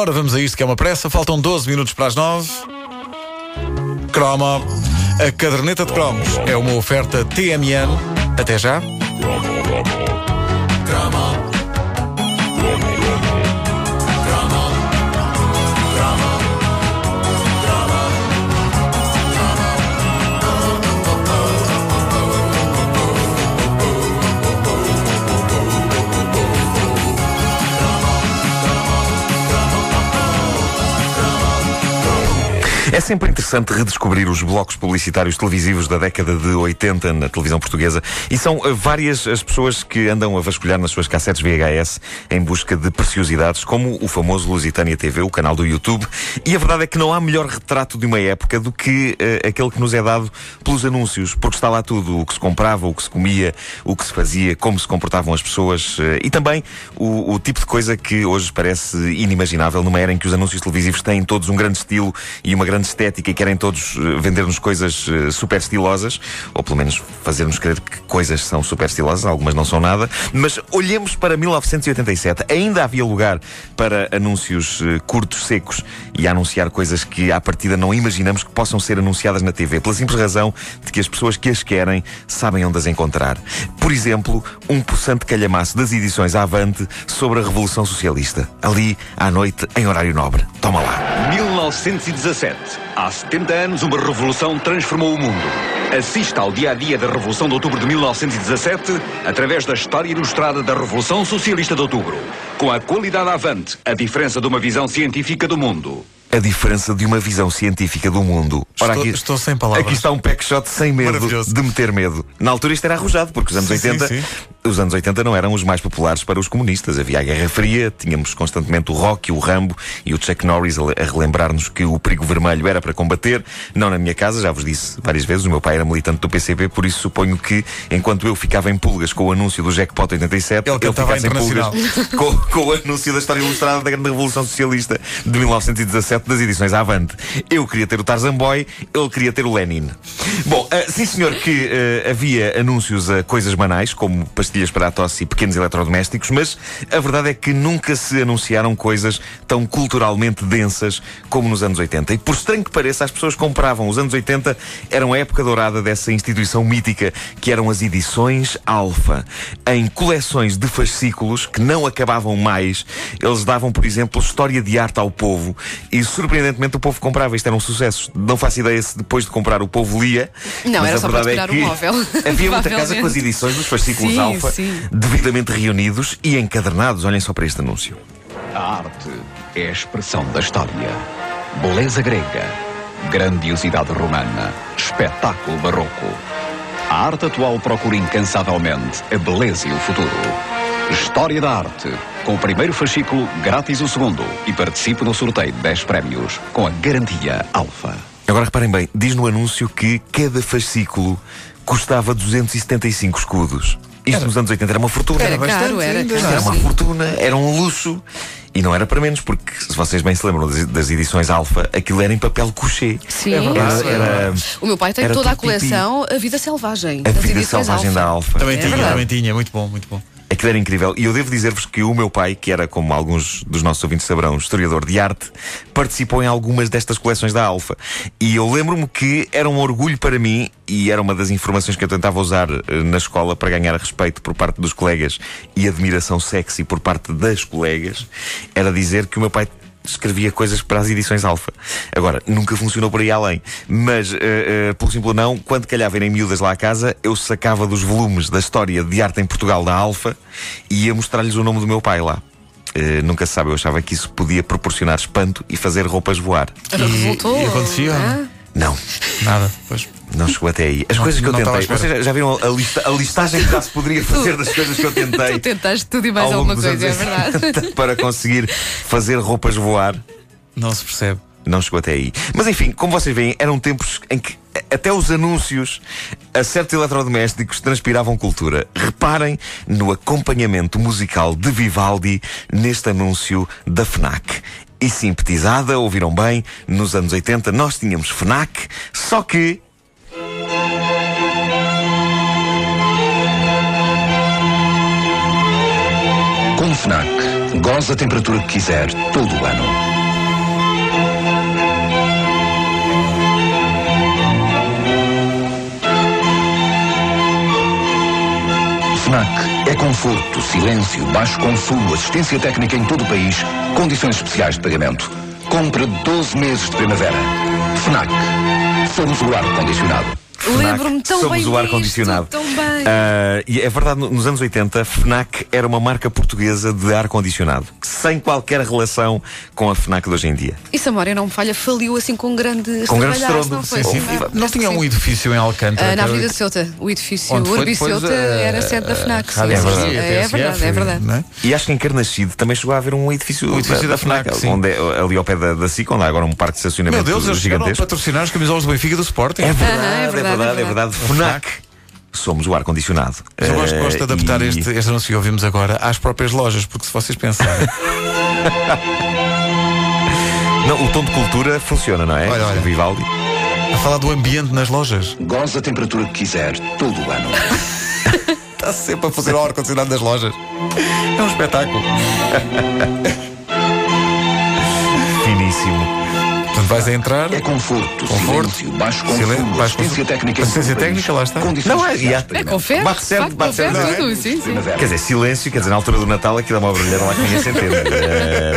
Ora, vamos a isto que é uma pressa. Faltam 12 minutos para as 9. Cromo. A caderneta de cromos é uma oferta TMN. Até já. É sempre interessante redescobrir os blocos publicitários televisivos da década de 80 na televisão portuguesa e são eh, várias as pessoas que andam a vasculhar nas suas cassetes VHS em busca de preciosidades, como o famoso Lusitânia TV, o canal do YouTube. E a verdade é que não há melhor retrato de uma época do que uh, aquele que nos é dado pelos anúncios, porque está lá tudo: o que se comprava, o que se comia, o que se fazia, como se comportavam as pessoas uh, e também o, o tipo de coisa que hoje parece inimaginável numa era em que os anúncios televisivos têm todos um grande estilo e uma grande estética e querem todos eh, vender-nos coisas uh, super estilosas, ou pelo menos fazer-nos crer que coisas são super estilosas, algumas não são nada. Mas olhemos para 1987, ainda havia lugar para anúncios uh, curtos, secos e a anunciar coisas que à partida não imaginamos que possam ser anunciadas na TV, pela simples razão de que as pessoas que as querem sabem onde as encontrar. Por exemplo, um possante calhamaço das edições Avante sobre a Revolução Socialista, ali à noite em horário nobre. Toma lá. 1917. Há 70 anos, uma revolução transformou o mundo. Assista ao dia a dia da Revolução de Outubro de 1917 através da história ilustrada da Revolução Socialista de Outubro. Com a qualidade avante, a diferença de uma visão científica do mundo a diferença de uma visão científica do mundo. Ora, estou, aqui, estou sem palavras. Aqui está um pack shot sem medo de meter medo. Na altura isto era arrojado, porque os anos sim, 80 sim, sim os anos 80 não eram os mais populares para os comunistas. Havia a Guerra Fria, tínhamos constantemente o Rock, o Rambo e o Chuck Norris a relembrar-nos que o perigo vermelho era para combater. Não na minha casa, já vos disse várias vezes, o meu pai era militante do PCP, por isso suponho que, enquanto eu ficava em pulgas com o anúncio do Jackpot 87, ele, ele ficasse em pulgas com, com, o anúncio da história ilustrada da Grande Revolução Socialista de 1917, das edições Avante. Eu queria ter o Tarzan Boy, ele queria ter o Lenin. Bom, uh, sim senhor que uh, havia anúncios a coisas banais, como pastilhas para a tosse e pequenos eletrodomésticos, mas a verdade é que nunca se anunciaram coisas tão culturalmente densas como nos anos 80. E por estranho que pareça, as pessoas compravam. Os anos 80 eram a época dourada dessa instituição mítica que eram as edições Alfa. Em coleções de fascículos que não acabavam mais, eles davam, por exemplo, história de arte ao povo e surpreendentemente o povo comprava. Isto era um sucesso. Não faço ideia se depois de comprar o povo lia. Não, mas era a só verdade para é que o móvel. Havia muita casa com as edições dos fascículos sim, Alfa sim. devidamente reunidos e encadernados. Olhem só para este anúncio. A arte é a expressão da história. Beleza grega, grandiosidade romana, espetáculo barroco. A arte atual procura incansavelmente a beleza e o futuro. História da arte, com o primeiro fascículo grátis o segundo e participe no sorteio de 10 prémios com a garantia Alfa. Agora reparem bem, diz no anúncio que cada fascículo custava 275 escudos. Isto Era. nos anos 80 era uma fortuna. Era caro, era ainda, caro. Era uma sim. fortuna, era um luxo. E não era para menos, porque se vocês bem se lembram das, das edições Alfa, aquilo era em papel couché. Sim, É verdade. Era, era O meu pai tem era toda a tudo pipi. coleção A Vida Selvagem. a vida selvagem Alfa. da Alfa. Também É tinha, verdade. também tinha. Muito bom, muito bom. Aquilo era incrível. E eu devo dizer-vos que o meu pai, que era, como alguns dos nossos ouvintes saberão, historiador de arte, participou em algumas destas coleções da Alfa. E eu lembro-me que era um orgulho para mim, e era uma das informações que eu tentava usar eh, na escola para ganhar respeito por parte dos colegas e admiração sexy por parte das colegas, era dizer que o meu pai escrevia coisas para as edições alfa. Agora, nunca funcionou por aí além. Mas, eh, eh, pelo simples não, quando calhava irem miúdas lá à casa, eu sacava dos volumes da história de arte em Portugal da Alfa e ia mostrar-lhes o nome do meu pai lá. Eh, nunca se sabe, eu achava que isso podia proporcionar espanto e fazer roupas voar. Resultou. e acontecia? Ah, Não, Nada. Pois. Não chegou até aí. As coisas que eu não tentei. Vocês já- viram a, lista- a listagem que já se poderia fazer das coisas que eu tentei? Tu tentaste tudo e mais alguma coisa, é verdade. 80 para conseguir fazer roupas voar. Não se percebe. Não chegou até aí. Mas enfim, como vocês veem, eram tempos em que até os anúncios a certos eletrodomésticos transpiravam cultura. Reparem no acompanhamento musical de Vivaldi neste anúncio da FNAC. E sim, petizada, ouviram bem, nos anos 80 nós tínhamos FNAC, só que FNAC. Goza a temperatura que quiser, todo o ano. FNAC é conforto, silêncio, baixo consumo, assistência técnica em todo o país, condições especiais de pagamento. Compra 12 meses de primavera. FNAC. Somos o ar condicionado. Lembro-me tão Somos bem o ar-condicionado. disto, Tão bem. Ah, e é verdade, nos anos 80, FNAC era uma marca portuguesa de ar-condicionado, sem qualquer relação com a FNAC de hoje em dia. E se a memória não me falha, faliu assim com grande Com grande estrondo. não foi? Sim, sim. Não que tinha um edifício em Alcântara. Ah, na Avenida Ceuta, o edifício Urbi Ceuta a- era sede da FNAC. sim, É verdade, é verdade. não é? E acho que em Carnaxide também chegou a haver um edifício, Um edifício da FNAC, sim. onde é, ali ao pé da, da SIC, onde há agora um parque de Meu estacionamento Deus, eles gigantesco. patrocinar os camisolas do Benfica e do Sporting. É verdade, é é verdade, verdade, é é verdade. FNAC. Somos o ar-condicionado. Mas eu gosto, Eh, gosto de adaptar e- este, este anúncio que ouvimos agora às próprias lojas, porque se vocês pensarem. Não, o tom de cultura funciona, não é? Olha, olha. Vivaldi. a falar do ambiente nas lojas. Goza a temperatura que quiser, todo o ano. Está sempre a fazer o ar-condicionado das lojas. É um espetáculo. Finíssimo. Vais a entrar. É conforto, Conforto, silêncio, baixo silêncio, consumo, baixo assistência técnica em Assistência técnica, lá está. Não, é- especiais é- É confere, Bate certo, bate certo, é? Quer dizer, silêncio, quer dizer, na altura do Natal aquilo dá uma brilhar lá que ninguém se entende.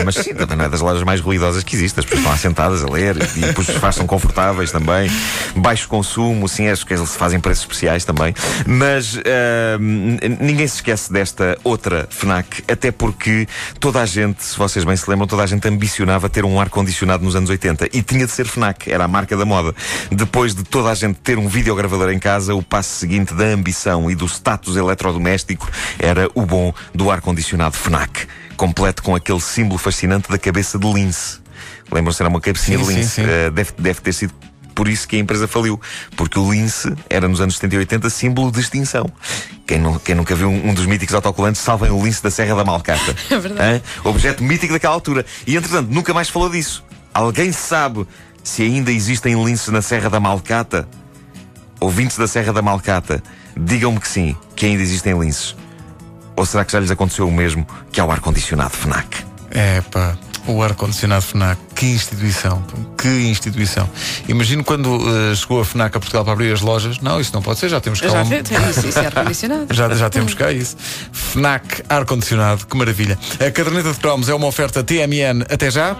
Mas sim, também não é das lojas mais ruidosas que existem. As pessoas estão assentadas a ler e depois os sofás são confortáveis também. Baixo consumo, sim, acho que eles fazem preços especiais também. Mas n- ninguém se esquece desta outra FNAC, até porque toda a gente, se vocês bem se lembram, toda a gente ambicionava ter um ar-condicionado nos anos 80 e tinha de ser FNAC, era a marca da moda. Depois de toda a gente ter um videogravador em casa, o passo seguinte da ambição e do status eletrodoméstico era o bom do ar-condicionado FNAC, completo com aquele símbolo fascinante da cabeça de lince. Lembram-se, era uma cabecinha Sim, de sim, lince. sim. Eh, deve, deve ter sido por isso que a empresa faliu. Porque o lince era nos anos 70 e 80 símbolo de extinção. Quem, não- quem nunca viu um, um dos míticos autocolantes, salvem o lince da Serra da Malcata. É verdade. Hã? Objeto mítico daquela altura. E entretanto, nunca mais falou disso. Alguém sabe se ainda existem linces na Serra da Malcata? Ouvintes da Serra da Malcata, digam-me que sim, que ainda existem linces. Ou será que já lhes aconteceu o mesmo que ao ar-condicionado FNAC? É pá, o ar-condicionado FNAC, que instituição, que instituição. Imagino quando eh, chegou a FNAC a Portugal para abrir as lojas. Não, isso não pode ser, já temos cá Já um- isso, isso é ar-condicionado. Já, já temos cá isso. FNAC ar-condicionado, que maravilha. A caderneta de cromos é uma oferta TMN. Até já.